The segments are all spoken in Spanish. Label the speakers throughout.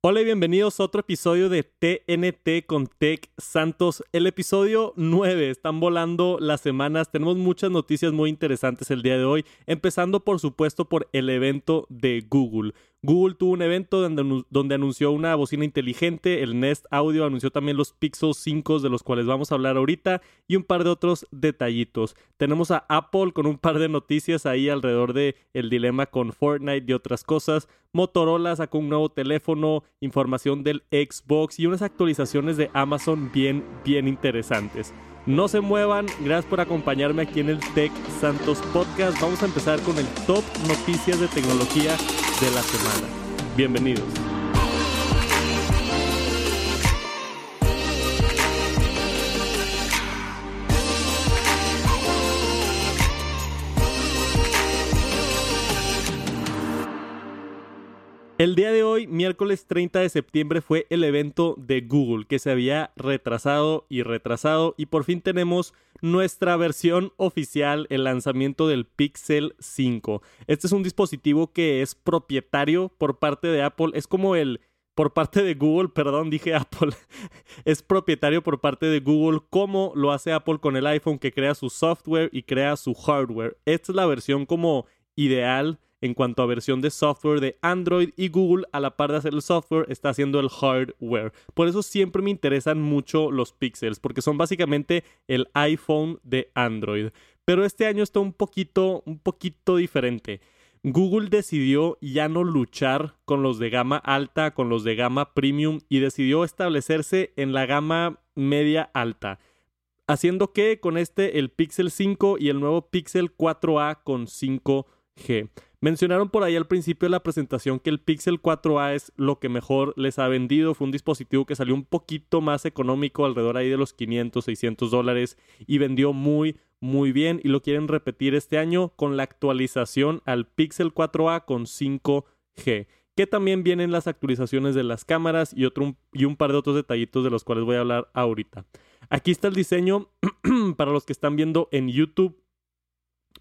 Speaker 1: Hola y bienvenidos a otro episodio de TNT con Tech Santos. El episodio 9. Están volando las semanas. Tenemos muchas noticias muy interesantes el día de hoy. Empezando por supuesto por el evento de Google. Google tuvo un evento donde, anunció una bocina inteligente, el Nest Audio anunció también los Pixel 5 de los cuales vamos a hablar ahorita y un par de otros detallitos. Tenemos a Apple con un par de noticias ahí alrededor de el dilema con Fortnite y otras cosas. Motorola sacó un nuevo teléfono, información del Xbox y unas actualizaciones de Amazon bien, bien interesantes. No se muevan, gracias por acompañarme aquí en el Tech Santos Podcast. Vamos a empezar con el top noticias de tecnología de la semana. Bienvenidos. El día de hoy, miércoles 30 de septiembre, fue el evento de Google que se había retrasado y retrasado y por fin tenemos nuestra versión oficial, el lanzamiento del Pixel 5. Este es un dispositivo que es propietario por parte de Apple, es como el por parte de Google, perdón, dije Apple, es propietario por parte de Google, como lo hace Apple con el iPhone que crea su software y crea su hardware. Esta es la versión como ideal en cuanto a versión de software de Android y Google a la par de hacer el software está haciendo el hardware. Por eso siempre me interesan mucho los pixels porque son básicamente el iPhone de Android. Pero este año está un poquito un poquito diferente. Google decidió ya no luchar con los de gama alta, con los de gama premium y decidió establecerse en la gama media alta. Haciendo que con este el Pixel 5 y el nuevo Pixel 4a con 5G. Mencionaron por ahí al principio de la presentación que el Pixel 4a es lo que mejor les ha vendido. Fue un dispositivo que salió un poquito más económico, alrededor ahí de los 500, 600 dólares, y vendió muy, muy bien. Y lo quieren repetir este año con la actualización al Pixel 4a con 5G. Que también vienen las actualizaciones de las cámaras y, otro, y un par de otros detallitos de los cuales voy a hablar ahorita. Aquí está el diseño para los que están viendo en YouTube.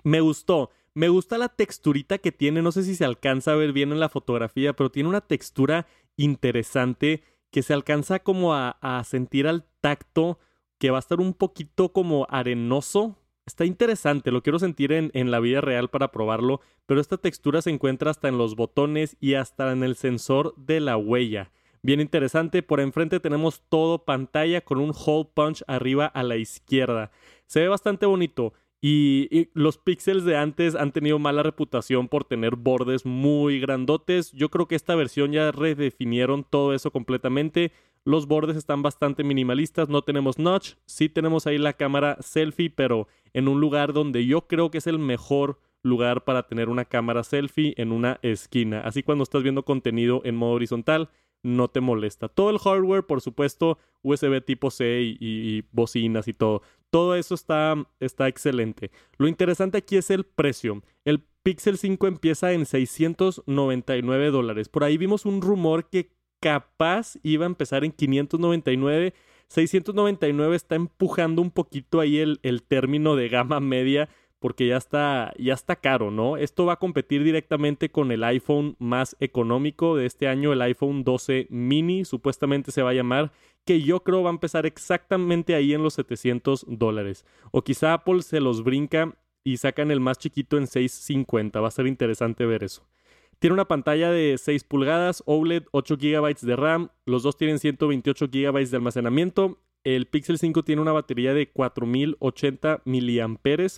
Speaker 1: Me gustó. Me gusta la texturita que tiene, no sé si se alcanza a ver bien en la fotografía, pero tiene una textura interesante que se alcanza como a, sentir al tacto, que va a estar un poquito como arenoso. Está interesante, lo quiero sentir en, en la vida real para probarlo, pero esta textura se encuentra hasta en los botones y hasta en el sensor de la huella. Bien interesante, por enfrente tenemos todo pantalla con un hole punch arriba a la izquierda. Se ve bastante bonito. Y, los píxeles de antes han tenido mala reputación por tener bordes muy grandotes. Yo creo que esta versión ya redefinieron todo eso completamente. Los bordes están bastante minimalistas, no tenemos notch, sí tenemos ahí la cámara selfie, pero en un lugar donde yo creo que es el mejor lugar para tener una cámara selfie en una esquina. Así cuando estás viendo contenido en modo horizontal, no te molesta. Todo el hardware, por supuesto, USB tipo C y, bocinas y todo. Todo eso está, está excelente. Lo interesante aquí es el precio. El Pixel 5 empieza en 699 dólares. Por ahí vimos un rumor que capaz iba a empezar en 599. 699 está empujando un poquito ahí el, el término de gama media porque ya está, ya está caro, ¿no? Esto va a competir directamente con el iPhone más económico de este año, el iPhone 12 mini, supuestamente se va a llamar, que yo creo va a empezar exactamente ahí en los 700 dólares. O quizá Apple se los brinca y sacan el más chiquito en 650, va a ser interesante ver eso. Tiene una pantalla de 6 pulgadas, OLED, 8 GB de RAM, los dos tienen 128 GB de almacenamiento el Pixel 5 tiene una batería de 4080 mAh,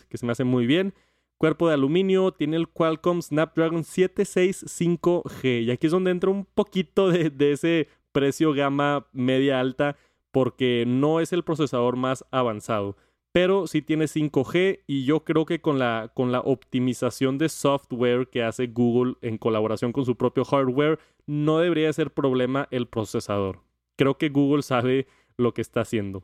Speaker 1: que se me hace muy bien. Cuerpo de aluminio, tiene el Qualcomm Snapdragon 765G. Y aquí es donde entra un poquito de, ese precio gama media alta, porque no es el procesador más avanzado. Pero sí tiene 5G y yo creo que con la, con la optimización de software que hace Google en colaboración con su propio hardware, no debería ser problema el procesador. Creo que Google sabe lo que está haciendo.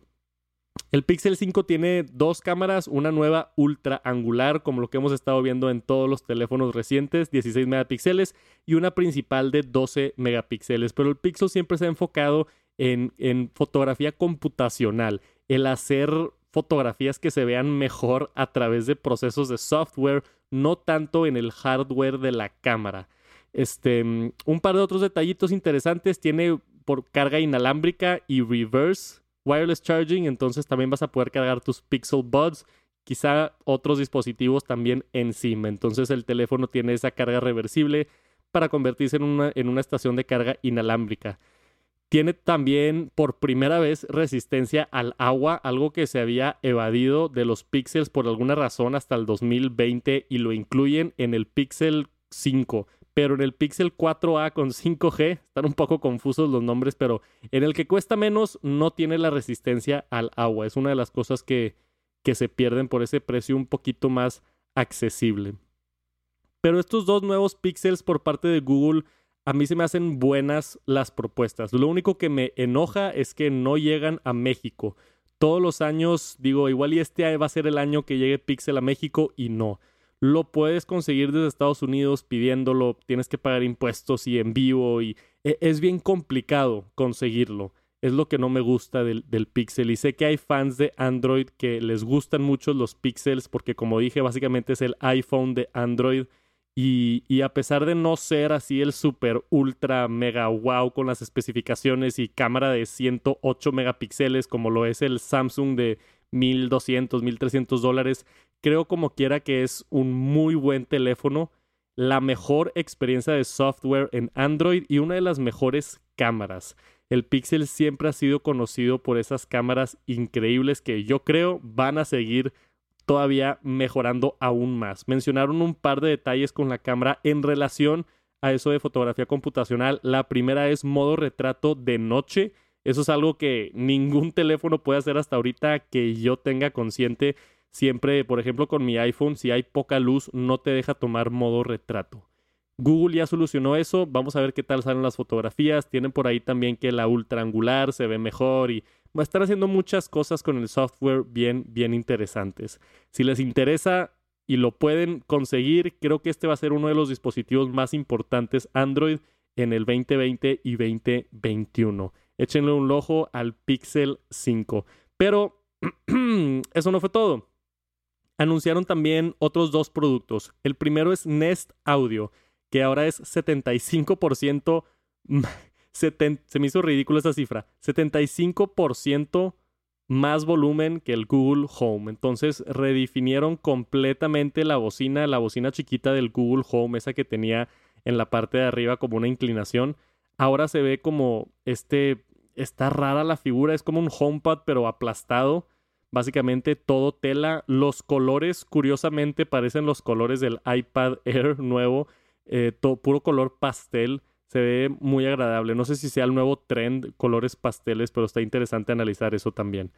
Speaker 1: El Pixel 5 tiene dos cámaras, una nueva ultra angular, como lo que hemos estado viendo en todos los teléfonos recientes, 16 megapíxeles, y una principal de 12 megapíxeles. Pero el Pixel siempre se ha enfocado en, en fotografía computacional, el hacer fotografías que se vean mejor a través de procesos de software, no tanto en el hardware de la cámara. Este, mm, un par de otros detallitos interesantes. Tiene por carga inalámbrica y reverse wireless charging. Entonces también vas a poder cargar tus Pixel Buds. Quizá otros dispositivos también encima. Entonces el teléfono tiene esa carga reversible para convertirse en una, en una estación de carga inalámbrica. Tiene también por primera vez resistencia al agua, algo que se había evadido de los Pixels por alguna razón hasta el 2020 y lo incluyen en el Pixel 5. Pero en el Pixel 4A con 5G, están un poco confusos los nombres, pero en el que cuesta menos no tiene la resistencia al agua. Es una de las cosas que, que se pierden por ese precio un poquito más accesible. Pero estos dos nuevos Pixels por parte de Google a mí se me hacen buenas las propuestas. Lo único que me enoja es que no llegan a México. Todos los años digo, igual y este va a ser el año que llegue Pixel a México y no. Lo puedes conseguir desde Estados Unidos pidiéndolo, tienes que pagar impuestos y envío y e, es bien complicado conseguirlo. Es lo que no me gusta del, Pixel. Y sé que hay fans de Android que les gustan mucho los Pixels porque como dije, básicamente es el iPhone de Android y, a pesar de no ser así el super ultra mega wow con las especificaciones y cámara de 108 megapíxeles como lo es el Samsung de 1200, 1300 dólares, creo como quiera que es un muy buen teléfono, la mejor experiencia de software en Android y una de las mejores cámaras. El Pixel siempre ha sido conocido por esas cámaras increíbles que yo creo van a seguir todavía mejorando aún más. Mencionaron un par de detalles con la cámara en relación a eso de fotografía computacional. La primera es modo retrato de noche. Eso es algo que ningún teléfono puede hacer hasta ahorita que yo tenga consciente. Siempre, por ejemplo, con mi iPhone, si hay poca luz, no te deja tomar modo retrato. Google ya solucionó eso. Vamos a ver qué tal salen las fotografías. Tienen por ahí también que la ultra angular se ve mejor y va a estar haciendo muchas cosas con el software bien, bien interesantes. Si les interesa y lo pueden conseguir, creo que este va a ser uno de los dispositivos más importantes Android en el 2020 y 2021. Échenle un ojo al Pixel 5. Pero eso no fue todo. Anunciaron también otros dos productos. El primero es Nest Audio, que ahora es 75% se me hizo ridículo esa cifra, 75% más volumen que el Google Home. Entonces redefinieron completamente la bocina, la bocina chiquita del Google Home, esa que tenía en la parte de arriba como una inclinación. Ahora se ve como este, está rara la figura, es como un HomePod pero aplastado. Básicamente todo tela. Los colores, curiosamente, parecen los colores del iPad Air nuevo. Eh, puro color pastel se ve muy agradable. No sé si sea el nuevo trend, colores pasteles, pero está interesante analizar eso también.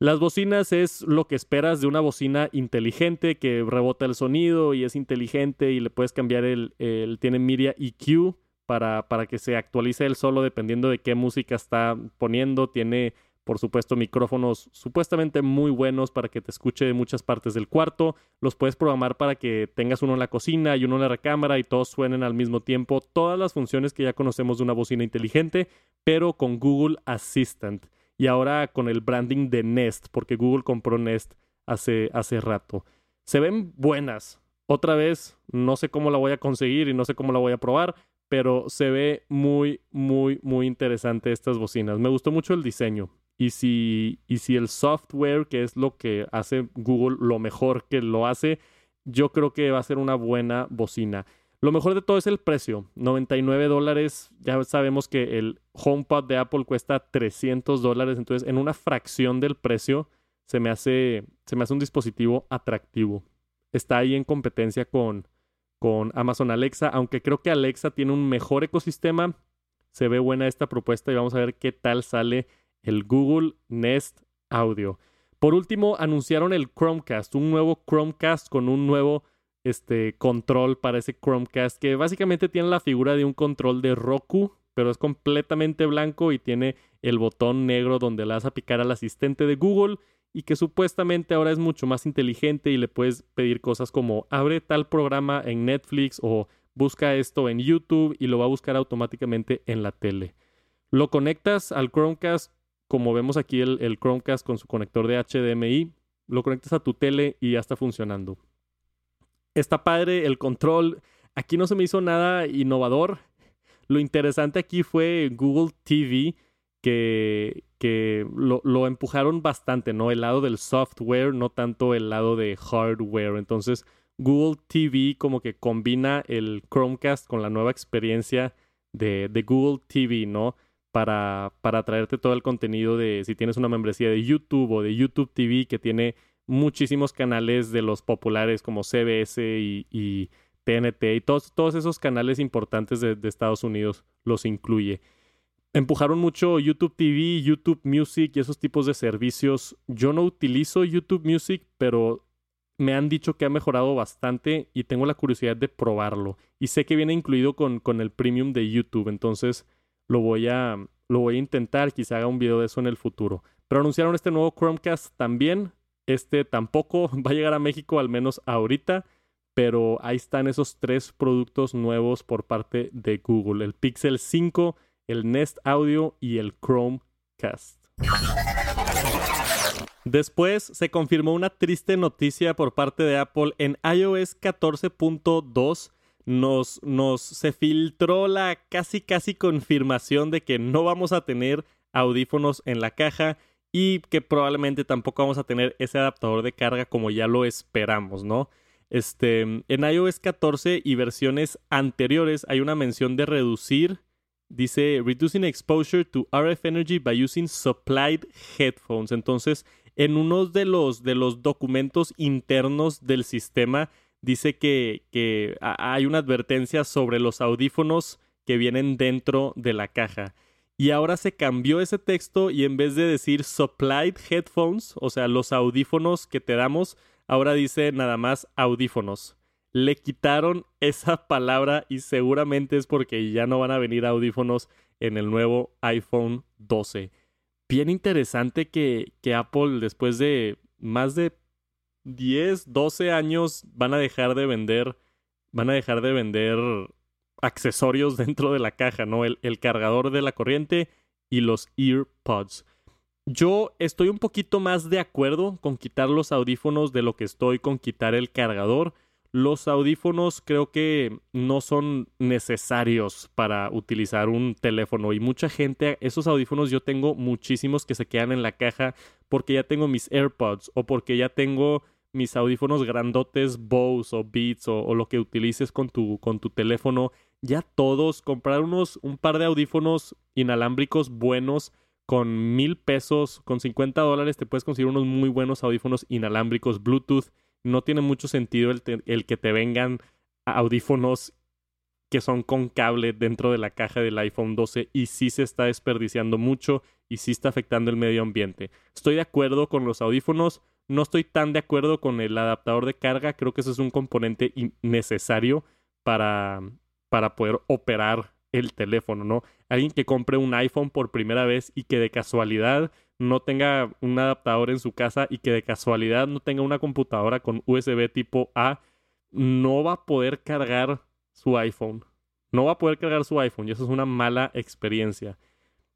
Speaker 1: Las bocinas es lo que esperas de una bocina inteligente que rebota el sonido y es inteligente y le puedes cambiar el, el tiene media EQ para, para que se actualice el solo dependiendo de qué música está poniendo. Tiene por supuesto, micrófonos supuestamente muy buenos para que te escuche de muchas partes del cuarto. Los puedes programar para que tengas uno en la cocina y uno en la recámara y todos suenen al mismo tiempo. Todas las funciones que ya conocemos de una bocina inteligente, pero con Google Assistant. Y ahora con el branding de Nest, porque Google compró Nest hace, hace rato. Se ven buenas. Otra vez, no sé cómo la voy a conseguir y no sé cómo la voy a probar, pero se ve muy, muy, muy interesante estas bocinas. Me gustó mucho el diseño. Y si, y si el software, que es lo que hace Google lo mejor que lo hace, yo creo que va a ser una buena bocina. Lo mejor de todo es el precio. 99 dólares. Ya sabemos que el HomePod de Apple cuesta 300 dólares. Entonces, en una fracción del precio, se me hace, se me hace un dispositivo atractivo. Está ahí en competencia con, con Amazon Alexa, aunque creo que Alexa tiene un mejor ecosistema. Se ve buena esta propuesta y vamos a ver qué tal sale el Google Nest Audio. Por último, anunciaron el Chromecast, un nuevo Chromecast con un nuevo este, control para ese Chromecast que básicamente tiene la figura de un control de Roku, pero es completamente blanco y tiene el botón negro donde le vas a picar al asistente de Google y que supuestamente ahora es mucho más inteligente y le puedes pedir cosas como abre tal programa en Netflix o busca esto en YouTube y lo va a buscar automáticamente en la tele. Lo conectas al Chromecast como vemos aquí el, Chromecast con su conector de HDMI, lo conectas a tu tele y ya está funcionando. Está padre el control. aquí no se me hizo nada innovador. Lo interesante aquí fue Google TV, que, que lo, lo, empujaron bastante, ¿no? El lado del software, no tanto el lado de hardware. Entonces, Google TV como que combina el Chromecast con la nueva experiencia de, de Google TV, ¿no? Para, para traerte todo el contenido de si tienes una membresía de YouTube o de YouTube TV que tiene muchísimos canales de los populares como CBS y, TNT y todos, todos esos canales importantes de, de, Estados Unidos los incluye. Empujaron mucho YouTube TV, YouTube Music y esos tipos de servicios. Yo no utilizo YouTube Music, pero me han dicho que ha mejorado bastante y tengo la curiosidad de probarlo. Y sé que viene incluido con, con el premium de YouTube, entonces lo voy a, lo voy a intentar, quizá haga un video de eso en el futuro. Pero anunciaron este nuevo Chromecast también. Este tampoco va a llegar a México, al menos ahorita. Pero ahí están esos tres productos nuevos por parte de Google. El Pixel 5, el Nest Audio y el Chromecast. Después se confirmó una triste noticia por parte de Apple en iOS 14.2. Nos, se filtró la casi casi confirmación de que no vamos a tener audífonos en la caja y que probablemente tampoco vamos a tener ese adaptador de carga como ya lo esperamos, ¿no? Este, en iOS 14 y versiones anteriores hay una mención de reducir dice reducing exposure to RF energy by using supplied headphones. Entonces, en uno de los, de los documentos internos del sistema dice que, hay una advertencia sobre los audífonos que vienen dentro de la caja. Y ahora se cambió ese texto y en vez de decir supplied headphones, o sea, los audífonos que te damos, ahora dice nada más audífonos. Le quitaron esa palabra y seguramente es porque ya no van a venir audífonos en el nuevo iPhone 12 bien interesante que Apple después de más de 10, 12 años van a dejar de vender, van a dejar de vender accesorios dentro de la caja, ¿no? El, cargador de la corriente y los earpods. Yo estoy un poquito más de acuerdo con quitar los audífonos de lo que estoy con quitar el cargador. Los audífonos creo que no son necesarios para utilizar un teléfono y mucha gente, esos audífonos yo tengo muchísimos que se quedan en la caja porque ya tengo mis AirPods o porque ya tengo mis audífonos grandotes Bose o Beats o, lo que utilices con tu, con tu teléfono. Ya todos, comprar unos, un par de audífonos inalámbricos buenos con mil pesos, con 50 dólares te puedes conseguir unos muy buenos audífonos inalámbricos Bluetooth no tiene mucho sentido el, el, que te vengan audífonos que son con cable dentro de la caja del iPhone 12 y sí se está desperdiciando mucho y sí está afectando el medio ambiente. Estoy de acuerdo con los audífonos, no estoy tan de acuerdo con el adaptador de carga, creo que eso es un componente necesario para, para poder operar el teléfono, ¿no? Alguien que compre un iPhone por primera vez y que de casualidad no tenga un adaptador en su casa y que de casualidad no tenga una computadora con USB tipo A, no va a poder cargar su iPhone. No va a poder cargar su iPhone y eso es una mala experiencia.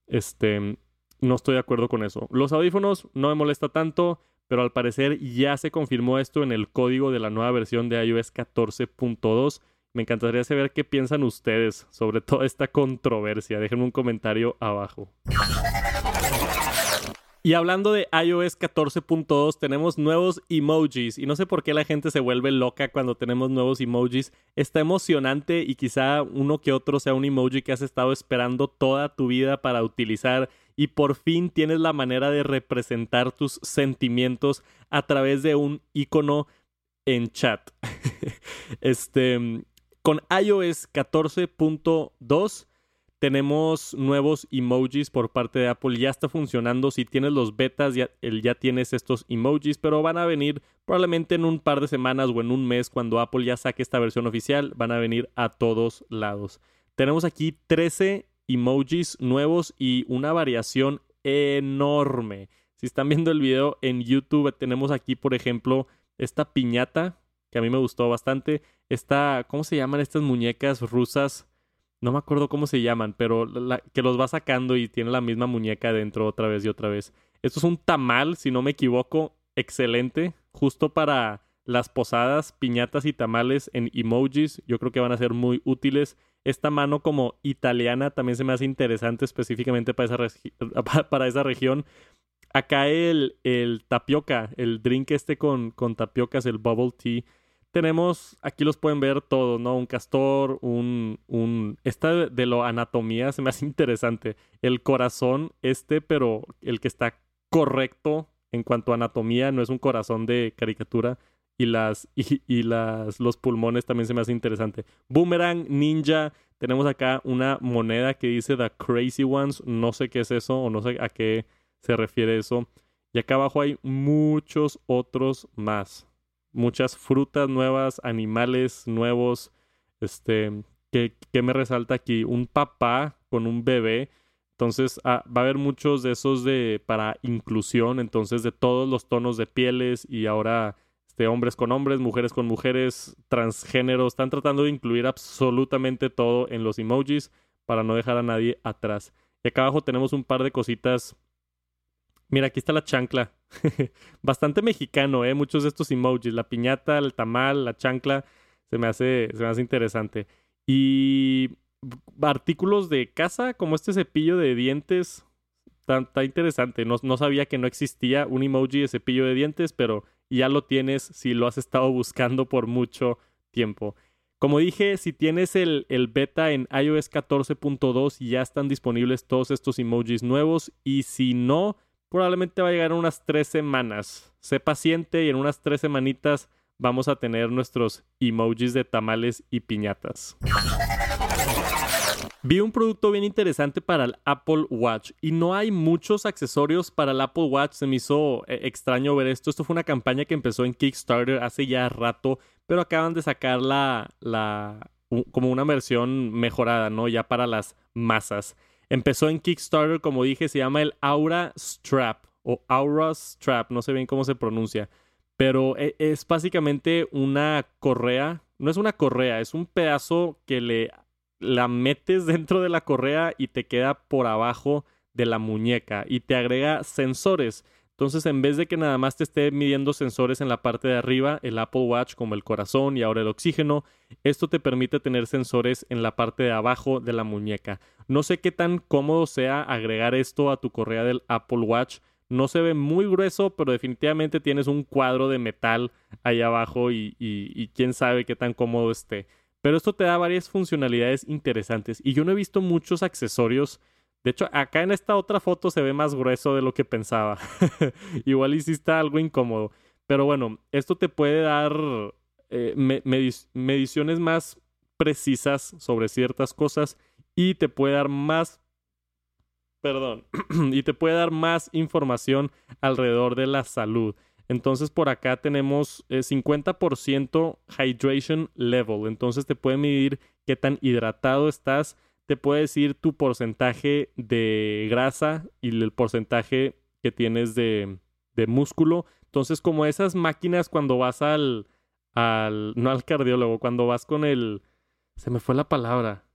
Speaker 1: Este, no estoy de acuerdo con eso. Los audífonos no me molesta tanto, pero al parecer ya se confirmó esto en el código de la nueva versión de iOS 14.2. Me encantaría saber qué piensan ustedes sobre toda esta controversia. Déjenme un comentario abajo. Y hablando de iOS 14.2, tenemos nuevos emojis. Y no sé por qué la gente se vuelve loca cuando tenemos nuevos emojis. Está emocionante y quizá uno que otro sea un emoji que has estado esperando toda tu vida para utilizar. Y por fin tienes la manera de representar tus sentimientos a través de un icono en chat. este, con iOS 14.2 tenemos nuevos emojis por parte de Apple. Ya está funcionando. Si tienes los betas, ya, ya, tienes estos emojis, pero van a venir probablemente en un par de semanas o en un mes cuando Apple ya saque esta versión oficial. Van a venir a todos lados. Tenemos aquí 13 emojis nuevos y una variación enorme. Si están viendo el video en YouTube, tenemos aquí, por ejemplo, esta piñata que a mí me gustó bastante. Esta, ¿cómo se llaman estas muñecas rusas? No me acuerdo cómo se llaman, pero que los va sacando y tiene la misma muñeca dentro otra vez y otra vez. Esto es un tamal, si no me equivoco, excelente, justo para las posadas, piñatas y tamales en emojis. Yo creo que van a ser muy útiles. Esta mano como italiana también se me hace interesante específicamente para esa, para esa región. Acá el, el tapioca, el drink este con, con tapiocas, el bubble tea. Tenemos, aquí los pueden ver todos, ¿no? Un castor, un... un esta de, lo anatomía se me hace interesante. El corazón este, pero el que está correcto en cuanto a anatomía, no es un corazón de caricatura. Y las, y, y las, los pulmones también se me hace interesante. Boomerang, ninja. Tenemos acá una moneda que dice The Crazy Ones. No sé qué es eso o no sé a qué se refiere eso. Y acá abajo hay muchos otros más. Muchas frutas nuevas, animales nuevos. Este, que me resalta aquí? Un papá con un bebé. Entonces ah, va a haber muchos de esos de para inclusión, entonces de todos los tonos de pieles y ahora este, hombres con hombres, mujeres con mujeres, transgénero, están tratando de incluir absolutamente todo en los emojis para no dejar a nadie atrás. Y acá abajo tenemos un par de cositas Mira, aquí está la chancla. Bastante mexicano, ¿eh? Muchos de estos emojis. La piñata, el tamal, la chancla. Se me hace, se me hace interesante. Y artículos de casa, como este cepillo de dientes. Está, interesante. No, no, sabía que no existía un emoji de cepillo de dientes, pero ya lo tienes si lo has estado buscando por mucho tiempo. Como dije, si tienes el, el beta en iOS 14.2, ya están disponibles todos estos emojis nuevos. Y si no, probablemente va a llegar en unas tres semanas. Sé paciente y en unas tres semanitas vamos a tener nuestros emojis de tamales y piñatas. Vi un producto bien interesante para el Apple Watch y no hay muchos accesorios para el Apple Watch. Se me hizo eh, extraño ver esto. Esto fue una campaña que empezó en Kickstarter hace ya rato, pero acaban de sacar la, la como una versión mejorada, ¿no? Ya para las masas. Empezó en Kickstarter, como dije, se llama el Aura Strap o Aura Strap, no sé bien cómo se pronuncia, pero e, es básicamente una correa, no es una correa, es un pedazo que le la metes dentro de la correa y te queda por abajo de la muñeca y te agrega sensores. Entonces, en vez de que nada más te esté midiendo sensores en la parte de arriba, el Apple Watch como el corazón y ahora el oxígeno, esto te permite tener sensores en la parte de abajo de la muñeca. No sé qué tan cómodo sea agregar esto a tu correa del Apple Watch. No se ve muy grueso, pero definitivamente tienes un cuadro de metal ahí abajo y, quién sabe qué tan cómodo esté. Pero esto te da varias funcionalidades interesantes y yo no he visto muchos accesorios de hecho, acá en esta otra foto se ve más grueso de lo que pensaba. Igual hiciste algo incómodo. Pero bueno, esto te puede dar eh, mediciones más precisas sobre ciertas cosas y te puede dar más perdón, y te puede dar más información alrededor de la salud. Entonces por acá tenemos 50% eh, hydration level. Entonces te puede medir qué tan hidratado estás te puede decir tu porcentaje de grasa y el porcentaje que tienes de, de músculo. Entonces, como esas máquinas cuando vas al, al, no al cardiólogo, cuando vas con el, se me fue la palabra,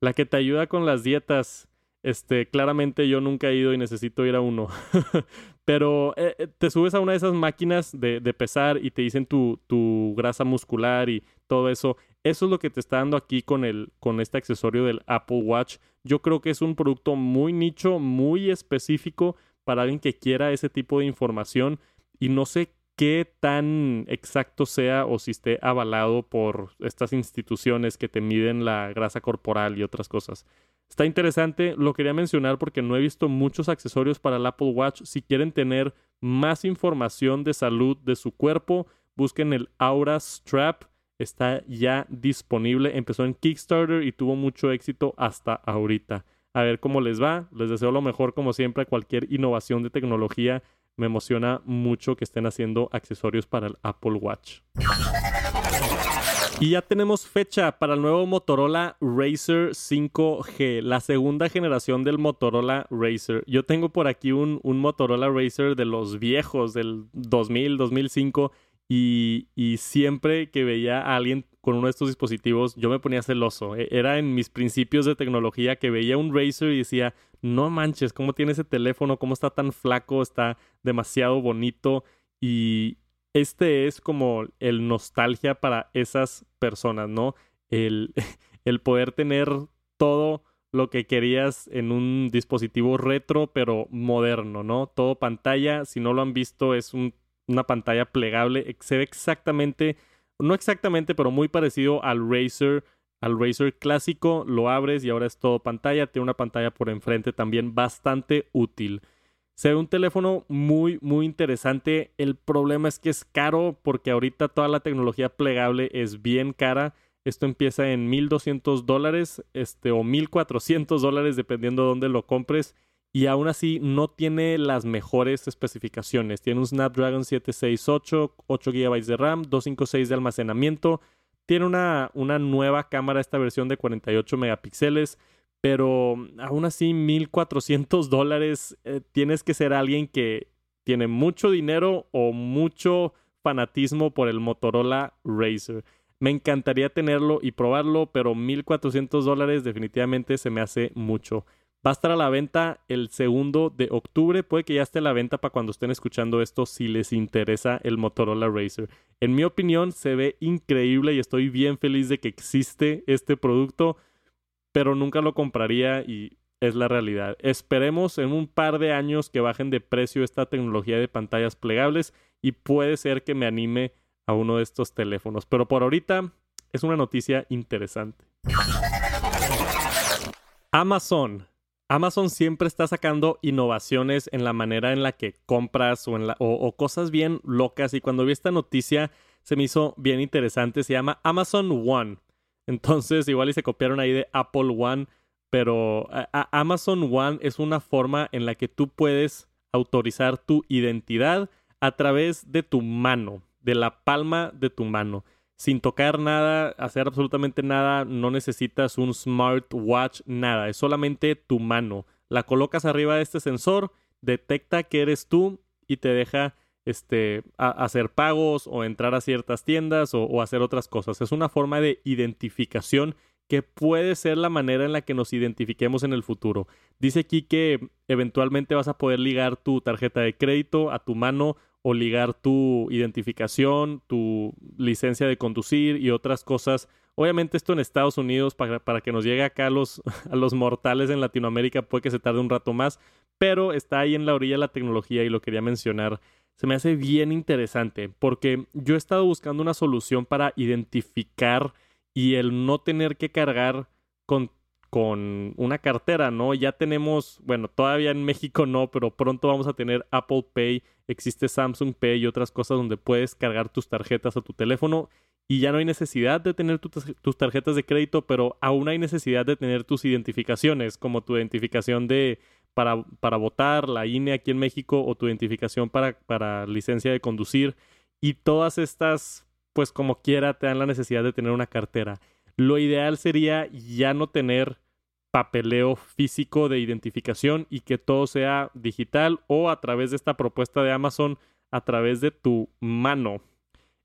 Speaker 1: la que te ayuda con las dietas. Este, claramente yo nunca he ido y necesito ir a uno. Pero eh, eh, te subes a una de esas máquinas de, de pesar y te dicen tu, tu, grasa muscular y todo eso. Eso es lo que te está dando aquí con, el, con este accesorio del Apple Watch. Yo creo que es un producto muy nicho, muy específico para alguien que quiera ese tipo de información y no sé qué tan exacto sea o si esté avalado por estas instituciones que te miden la grasa corporal y otras cosas. Está interesante, lo quería mencionar porque no he visto muchos accesorios para el Apple Watch. Si quieren tener más información de salud de su cuerpo, busquen el Aura Strap está ya disponible. Empezó en Kickstarter y tuvo mucho éxito hasta ahorita. A ver cómo les va. Les deseo lo mejor como siempre. Cualquier innovación de tecnología me emociona mucho que estén haciendo accesorios para el Apple Watch. Y ya tenemos fecha para el nuevo Motorola Racer 5G, la segunda generación del Motorola Racer. Yo tengo por aquí un, un Motorola Racer de los viejos, del 2000, 2005 y, siempre que veía a alguien con uno de estos dispositivos, yo me ponía celoso. E, era en mis principios de tecnología que veía un Razer y decía, no manches, ¿cómo tiene ese teléfono? ¿Cómo está tan flaco? Está demasiado bonito. Y este es como el nostalgia para esas personas, ¿no? El, el poder tener todo lo que querías en un dispositivo retro, pero moderno, ¿no? Todo pantalla, si no lo han visto, es una pantalla plegable, se ve exactamente, no exactamente, pero muy parecido al Razer, al Razer clásico, lo abres y ahora es todo pantalla, tiene una pantalla por enfrente también bastante útil. Se ve un teléfono muy, muy interesante. El problema es que es caro porque ahorita toda la tecnología plegable es bien cara esto empieza en 1200 dólares este, o 1400 dólares dependiendo de dónde lo compres. Y aún así no tiene las mejores especificaciones. Tiene un Snapdragon 768, 8 GB de RAM, 256 de almacenamiento. Tiene una, una nueva cámara, esta versión de 48 megapíxeles. Pero aún así, 1400 dólares. Eh, tienes que ser alguien que tiene mucho dinero o mucho fanatismo por el Motorola Razer. Me encantaría tenerlo y probarlo, pero 1.400 dólares definitivamente se me hace mucho. Va a estar a la venta el segundo de octubre. Puede que ya esté a la venta para cuando estén escuchando esto si les interesa el Motorola Racer. En mi opinión, se ve increíble y estoy bien feliz de que existe este producto, pero nunca lo compraría y es la realidad. Esperemos en un par de años que bajen de precio esta tecnología de pantallas plegables y puede ser que me anime a uno de estos teléfonos. Pero por ahorita es una noticia interesante. Amazon. Amazon siempre está sacando innovaciones en la manera en la que compras o, en la, o, cosas bien locas. Y cuando vi esta noticia se me hizo bien interesante. Se llama Amazon One. Entonces, igual y se copiaron ahí de Apple One. Pero Amazon One es una forma en la que tú puedes autorizar tu identidad a través de tu mano de la palma de tu mano. Sin tocar nada, hacer absolutamente nada, no necesitas un smartwatch, nada, es solamente tu mano. La colocas arriba de este sensor, detecta que eres tú y te deja este, hacer pagos o entrar a ciertas tiendas o, o hacer otras cosas. Es una forma de identificación que puede ser la manera en la que nos identifiquemos en el futuro. Dice aquí que eventualmente vas a poder ligar tu tarjeta de crédito a tu mano o ligar tu identificación, tu licencia de conducir y otras cosas. Obviamente esto en Estados Unidos para, para que nos llegue acá a los, a los mortales en Latinoamérica puede que se tarde un rato más, pero está ahí en la orilla la tecnología y lo quería mencionar. Se me hace bien interesante porque yo he estado buscando una solución para identificar y el no tener que cargar con con una cartera, ¿no? Ya tenemos, bueno, todavía en México no, pero pronto vamos a tener Apple Pay, existe Samsung Pay y otras cosas donde puedes cargar tus tarjetas a tu teléfono y ya no hay necesidad de tener tus tarjetas de crédito, pero aún hay necesidad de tener tus identificaciones, como tu identificación de para, para votar, la INE aquí en México, o tu identificación para, para licencia de conducir. Y todas estas, pues como quiera, te dan la necesidad de tener una cartera. Lo ideal sería ya no tener papeleo físico de identificación y que todo sea digital o a través de esta propuesta de Amazon a través de tu mano.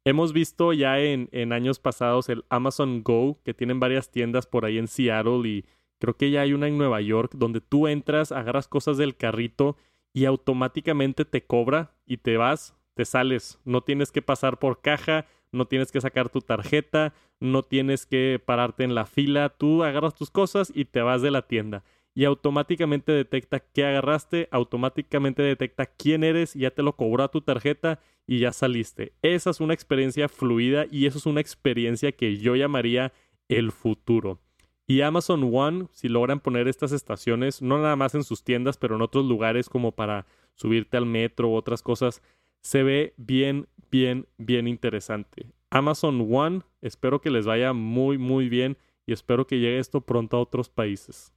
Speaker 1: Hemos visto ya en, años pasados el Amazon Go, que tienen varias tiendas por ahí en Seattle y creo que ya hay una en Nueva York, donde tú entras, agarras cosas del carrito y automáticamente te cobra y te vas, te sales. No tienes que pasar por caja, no tienes que sacar tu tarjeta, no tienes que pararte en la fila, tú agarras tus cosas y te vas de la tienda. Y automáticamente detecta qué agarraste, automáticamente detecta quién eres, ya te lo cobró tu tarjeta y ya saliste. Esa es una experiencia fluida y eso es una experiencia que yo llamaría el futuro. Y Amazon One, si logran poner estas estaciones, no nada más en sus tiendas, pero en otros lugares como para subirte al metro u otras cosas, se ve bien, bien, bien interesante. Amazon One, espero que les vaya muy, muy bien y espero que llegue esto pronto a otros países.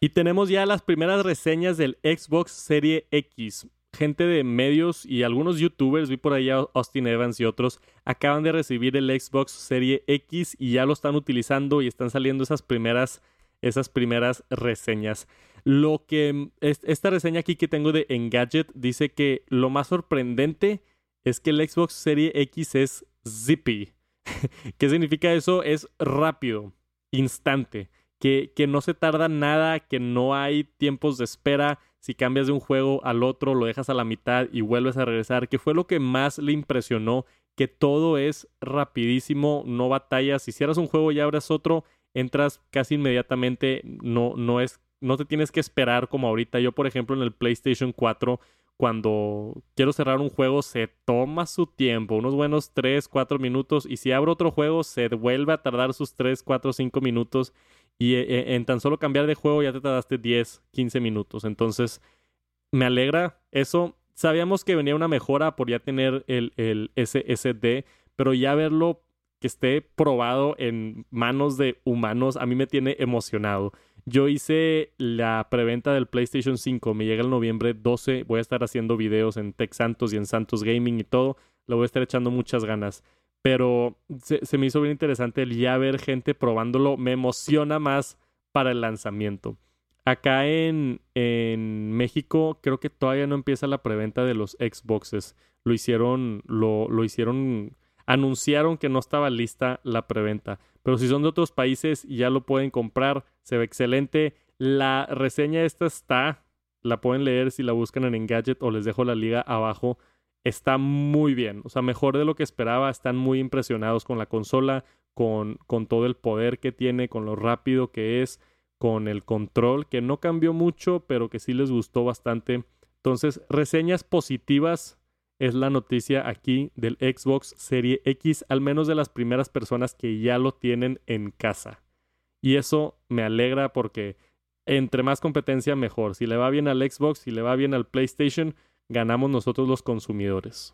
Speaker 1: Y tenemos ya las primeras reseñas del Xbox Serie X. Gente de medios y algunos youtubers, vi por ahí a Austin Evans y otros, acaban de recibir el Xbox Serie X y ya lo están utilizando y están saliendo esas primeras, esas primeras reseñas. Lo que esta reseña aquí que tengo de Engadget dice que lo más sorprendente es que el Xbox Serie X es zippy. ¿Qué significa eso? Es rápido, instante, que, que no se tarda nada, que no hay tiempos de espera. si cambias de un juego al otro, lo dejas a la mitad y vuelves a regresar, que fue lo que más le impresionó, que todo es rapidísimo, no batallas, si cierras un juego y abres otro, entras casi inmediatamente, no, no es, no te tienes que esperar como ahorita. Yo, por ejemplo, en el PlayStation 4, cuando quiero cerrar un juego, se toma su tiempo, unos buenos 3, 4 minutos, y si abro otro juego, se vuelve a tardar sus 3, 4, 5 minutos, y eh, eh, en tan solo cambiar de juego ya te tardaste 10, 15 minutos. Entonces, me alegra eso. Sabíamos que venía una mejora por ya tener el, el SSD, pero ya verlo que esté probado en manos de humanos, a mí me tiene emocionado. Yo hice la preventa del PlayStation 5, me llega el noviembre 12, voy a estar haciendo videos en Tech Santos y en Santos Gaming y todo, le voy a estar echando muchas ganas. Pero se, me hizo bien interesante el ya ver gente probándolo, me emociona más para el lanzamiento. Acá en, en México creo que todavía no empieza la preventa de los Xboxes. Lo hicieron, lo, lo hicieron anunciaron que no estaba lista la preventa. Pero si son de otros países ya lo pueden comprar, se ve excelente. La reseña esta está, la pueden leer si la buscan en Engadget o les dejo la liga abajo. Está muy bien, o sea, mejor de lo que esperaba. Están muy impresionados con la consola, con, con todo el poder que tiene, con lo rápido que es, con el control, que no cambió mucho, pero que sí les gustó bastante. Entonces, reseñas positivas es la noticia aquí del Xbox Serie X, al menos de las primeras personas que ya lo tienen en casa. Y eso me alegra porque entre más competencia mejor. Si le va bien al Xbox, si le va bien al PlayStation, ganamos nosotros los consumidores.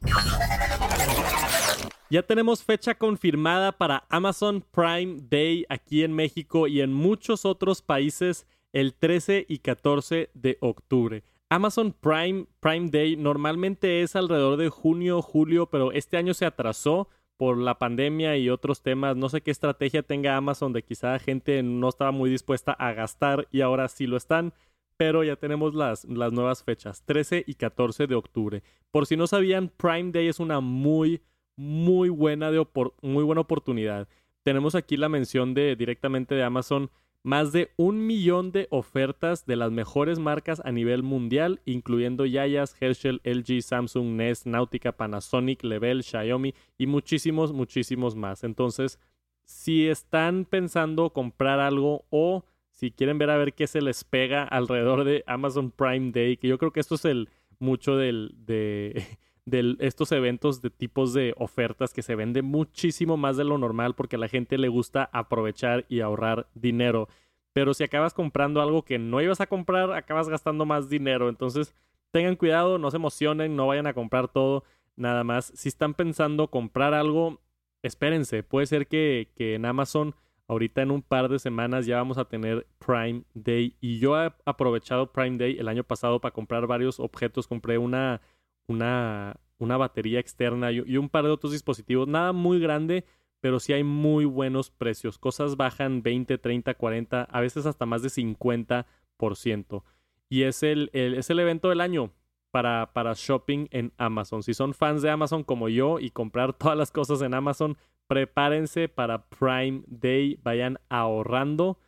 Speaker 1: Ya tenemos fecha confirmada para Amazon Prime Day aquí en México y en muchos otros países el 13 y 14 de octubre. Amazon Prime, Prime Day normalmente es alrededor de junio, julio, pero este año se atrasó por la pandemia y otros temas. No sé qué estrategia tenga Amazon de quizá gente no estaba muy dispuesta a gastar y ahora sí lo están. Pero ya tenemos las, las nuevas fechas, 13 y 14 de octubre. Por si no sabían, Prime Day es una muy, muy buena, de muy buena oportunidad. Tenemos aquí la mención de directamente de Amazon más de un millón de ofertas de las mejores marcas a nivel mundial, incluyendo Yayas, Herschel, LG, Samsung, Nest, Nautica, Panasonic, Level, Xiaomi y muchísimos, muchísimos más. Entonces, si están pensando comprar algo o si quieren ver a ver qué se les pega alrededor de Amazon Prime Day, que yo creo que esto es el mucho del de de estos eventos de tipos de ofertas que se vende muchísimo más de lo normal porque a la gente le gusta aprovechar y ahorrar dinero. Pero si acabas comprando algo que no ibas a comprar, acabas gastando más dinero. Entonces, tengan cuidado, no se emocionen, no vayan a comprar todo. Nada más, si están pensando comprar algo, espérense. Puede ser que, que en Amazon ahorita en un par de semanas ya vamos a tener Prime Day. Y yo he aprovechado Prime Day el año pasado para comprar varios objetos. Compré una una, una batería externa y, un par de otros dispositivos. Nada muy grande, pero sí hay muy buenos precios. Cosas bajan 20, 30, 40, a veces hasta más de 50%. Y es el, es el evento del año para, para shopping en Amazon. Si son fans de Amazon como yo y comprar todas las cosas en Amazon, prepárense para Prime Day. Vayan ahorrando.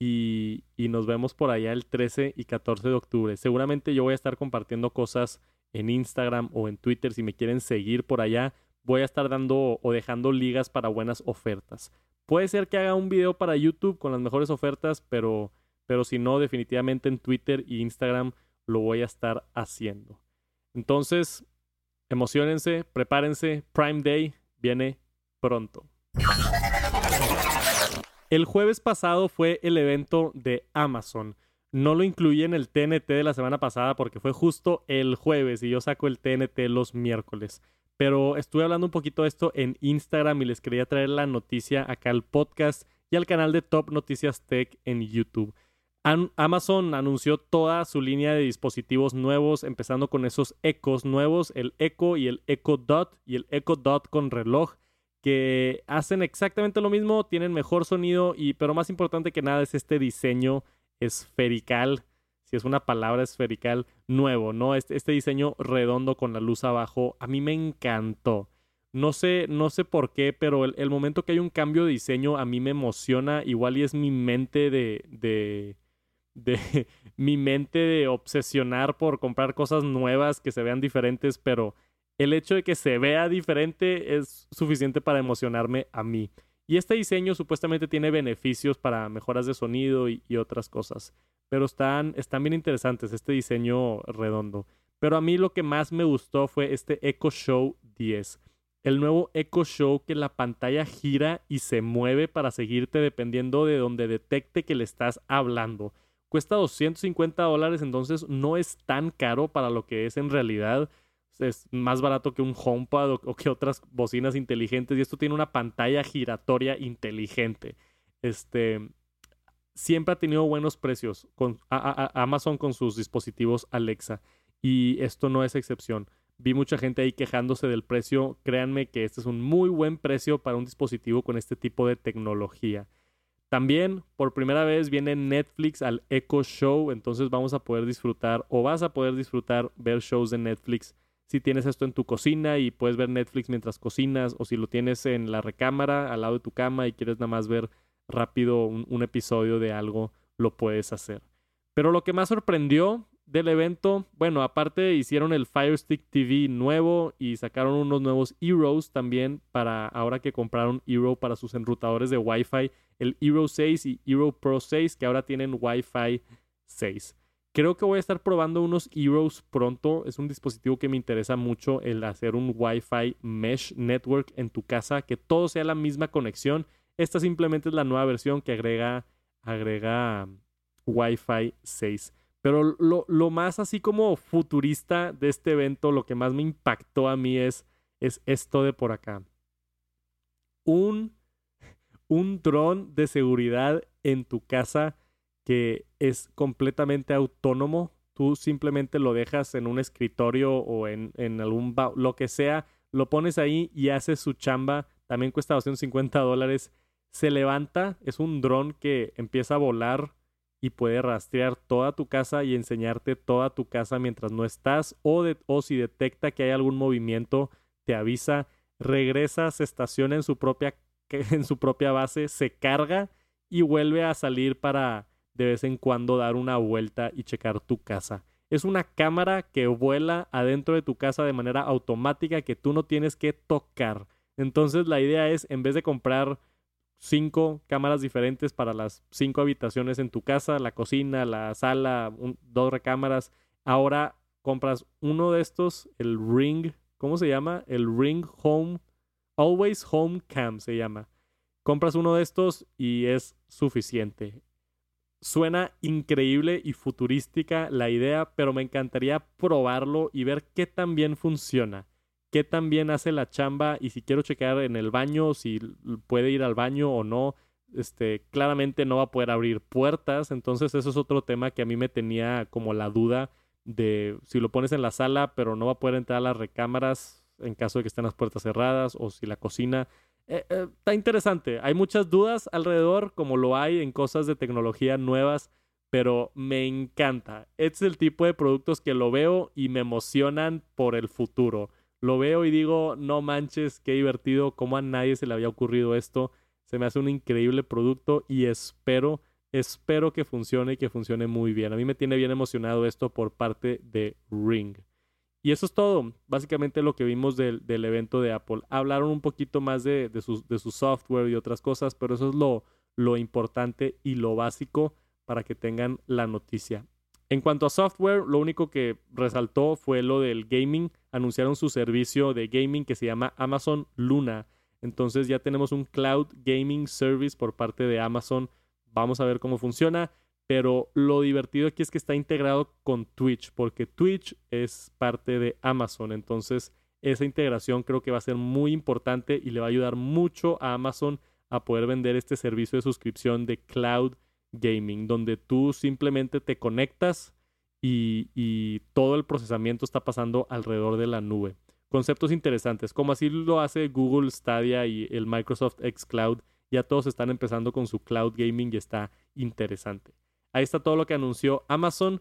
Speaker 1: Y, y, nos vemos por allá el 13 y 14 de octubre. Seguramente yo voy a estar compartiendo cosas en Instagram o en Twitter, si me quieren seguir por allá, voy a estar dando o dejando ligas para buenas ofertas. Puede ser que haga un video para YouTube con las mejores ofertas, pero, pero si no, definitivamente en Twitter e Instagram lo voy a estar haciendo. Entonces, emocionense, prepárense, Prime Day viene pronto. El jueves pasado fue el evento de Amazon. No lo incluí en el TNT de la semana pasada porque fue justo el jueves y yo saco el TNT los miércoles. Pero estuve hablando un poquito de esto en Instagram y les quería traer la noticia acá al podcast y al canal de Top Noticias Tech en YouTube. Amazon anunció toda su línea de dispositivos nuevos, empezando con esos Echos nuevos, el Echo y el Echo Dot y el Echo Dot con reloj, que hacen exactamente lo mismo, tienen mejor sonido y, pero más importante que nada es este diseño esferical, si es una palabra esferical, nuevo, ¿no? Este, este diseño redondo con la luz abajo, a mí me encantó. No sé, no sé por qué, pero el, momento que hay un cambio de diseño a mí me emociona. Igual y es mi mente de, de, de mi mente de obsesionar por comprar cosas nuevas que se vean diferentes, pero el hecho de que se vea diferente es suficiente para emocionarme a mí. Y este diseño supuestamente tiene beneficios para mejoras de sonido y, otras cosas. Pero están, están bien interesantes este diseño redondo. Pero a mí lo que más me gustó fue este Echo Show 10. El nuevo Echo Show que la pantalla gira y se mueve para seguirte dependiendo de donde detecte que le estás hablando. Cuesta 250 dólares, entonces no es tan caro para lo que es en realidad es más barato que un HomePod o, que otras bocinas inteligentes y esto tiene una pantalla giratoria inteligente. Este siempre ha tenido buenos precios con Amazon con sus dispositivos Alexa y esto no es excepción. Vi mucha gente ahí quejándose del precio. Créanme que este es un muy buen precio para un dispositivo con este tipo de tecnología. También por primera vez viene Netflix al Echo Show, entonces vamos a poder disfrutar o vas a poder disfrutar ver shows de Netflix si tienes esto en tu cocina y puedes ver Netflix mientras cocinas, o si lo tienes en la recámara al lado de tu cama y quieres nada más ver rápido un, episodio de algo, lo puedes hacer. Pero lo que más sorprendió del evento, bueno, aparte hicieron el Fire Stick TV nuevo y sacaron unos nuevos Heroes también para ahora que compraron Hero para sus enrutadores de Wi-Fi, el Hero 6 y Hero Pro 6 que ahora tienen Wi-Fi 6. Creo que voy a estar probando unos Heroes pronto. Es un dispositivo que me interesa mucho el hacer un Wi-Fi Mesh Network en tu casa, que todo sea la misma conexión. Esta simplemente es la nueva versión que agrega, agrega Wi-Fi 6. Pero lo, lo, más así como futurista de este evento, lo que más me impactó a mí es, es esto de por acá. Un, un dron de seguridad en tu casa que es completamente autónomo. Tú simplemente lo dejas en un escritorio o en, en algún lo que sea, lo pones ahí y hace su chamba. También cuesta 250 dólares. Se levanta, es un dron que empieza a volar y puede rastrear toda tu casa y enseñarte toda tu casa mientras no estás o, o si detecta que hay algún movimiento, te avisa, regresa, se estaciona en su propia, en su propia base, se carga y vuelve a salir para de vez en cuando dar una vuelta y checar tu casa. Es una cámara que vuela adentro de tu casa de manera automática que tú no tienes que tocar. Entonces la idea es, en vez de comprar cinco cámaras diferentes para las cinco habitaciones en tu casa, la cocina, la sala, dos recámaras, ahora compras uno de estos, el Ring, ¿cómo se llama? El Ring Home, Always Home Cam se llama. Compras uno de estos y es suficiente. Suena increíble y futurística la idea, pero me encantaría probarlo y ver qué tan bien funciona, qué tan bien hace la chamba y si quiero checar en el baño, si puede ir al baño o no. Este, claramente no va a poder abrir puertas, entonces eso es otro tema que a mí me tenía como la duda de si lo pones en la sala, pero no va a poder entrar a las recámaras en caso de que estén las puertas cerradas o si la cocina eh, eh, está interesante. Hay muchas dudas alrededor, como lo hay en cosas de tecnología nuevas, pero me encanta. Es el tipo de productos que lo veo y me emocionan por el futuro. Lo veo y digo, no manches, qué divertido, cómo a nadie se le había ocurrido esto. Se me hace un increíble producto y espero, espero que funcione y que funcione muy bien. A mí me tiene bien emocionado esto por parte de Ring. Y eso es todo, básicamente lo que vimos del, evento de Apple. Hablaron un poquito más de, su, de, su, software y otras cosas, pero eso es lo, lo importante y lo básico para que tengan la noticia. En cuanto a software, lo único que resaltó fue lo del gaming. Anunciaron su servicio de gaming que se llama Amazon Luna. Entonces ya tenemos un cloud gaming service por parte de Amazon. Vamos a ver cómo funciona. Pero lo divertido aquí es que está integrado con Twitch, porque Twitch es parte de Amazon. Entonces, esa integración creo que va a ser muy importante y le va a ayudar mucho a Amazon a poder vender este servicio de suscripción de cloud gaming, donde tú simplemente te conectas y, y todo el procesamiento está pasando alrededor de la nube. Conceptos interesantes, como así lo hace Google Stadia y el Microsoft X Cloud. Ya todos están empezando con su cloud gaming y está interesante. Ahí está todo lo que anunció Amazon.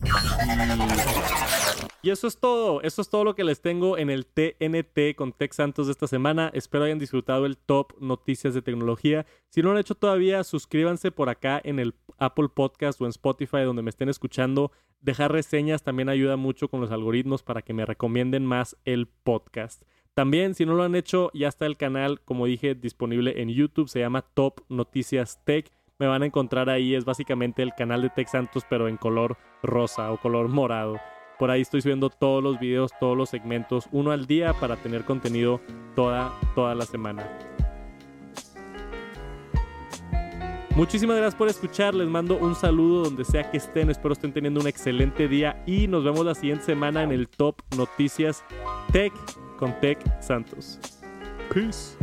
Speaker 1: Y... eso es todo. Eso es todo lo que les tengo en el TNT con Tech Santos de esta semana. Espero hayan disfrutado el top noticias de tecnología. Si no lo han hecho todavía, suscríbanse por acá en el Apple Podcast o en Spotify donde me estén escuchando. Dejar reseñas también ayuda mucho con los algoritmos para que me recomienden más el podcast. También, si no lo han hecho, ya está el canal, como dije, disponible en YouTube. Se llama Top Noticias Tech me van a encontrar ahí. Es básicamente el canal de Tech Santos, pero en color rosa o color morado. Por ahí estoy subiendo todos los videos, todos los segmentos, uno al día para tener contenido toda, toda la semana. Muchísimas gracias por escuchar, les mando un saludo donde sea que estén, espero estén teniendo un excelente día y nos vemos la siguiente semana en el Top Noticias Tech con Tech Santos. Peace.